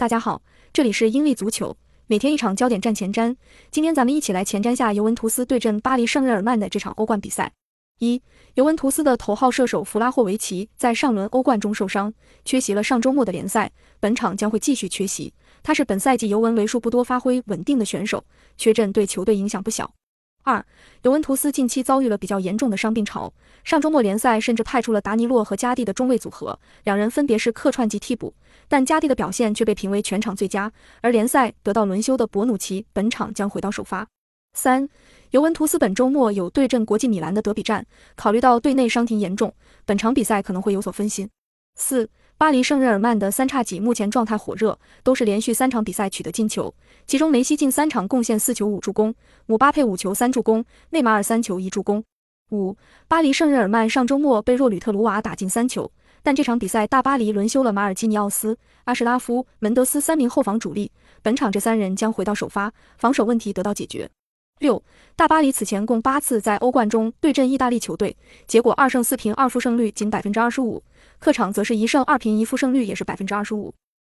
大家好，这里是英利足球，每天一场焦点战前瞻。今天咱们一起来前瞻下尤文图斯对阵巴黎圣日耳曼的这场欧冠比赛。一，尤文图斯的头号射手弗拉霍维奇在上轮欧冠中受伤，缺席了上周末的联赛，本场将会继续缺席。他是本赛季尤文为数不多发挥稳定的选手，缺阵对球队影响不小。二，尤文图斯近期遭遇了比较严重的伤病潮，上周末联赛甚至派出了达尼洛和加蒂的中卫组合，两人分别是客串及替补，但加蒂的表现却被评为全场最佳，而联赛得到轮休的博努奇本场将回到首发。三，尤文图斯本周末有对阵国际米兰的德比战，考虑到队内伤停严重，本场比赛可能会有所分心。四。巴黎圣日耳曼的三叉戟目前状态火热，都是连续三场比赛取得进球，其中梅西近三场贡献四球五助攻，姆巴佩五球三助攻，内马尔三球一助攻。五，巴黎圣日耳曼上周末被若吕特鲁瓦打进三球，但这场比赛大巴黎轮休了马尔基尼奥斯、阿什拉夫、门德斯三名后防主力，本场这三人将回到首发，防守问题得到解决。六，大巴黎此前共八次在欧冠中对阵意大利球队，结果二胜四平二负胜率仅百分之二十五，客场则是一胜二平一负胜率也是百分之二十五。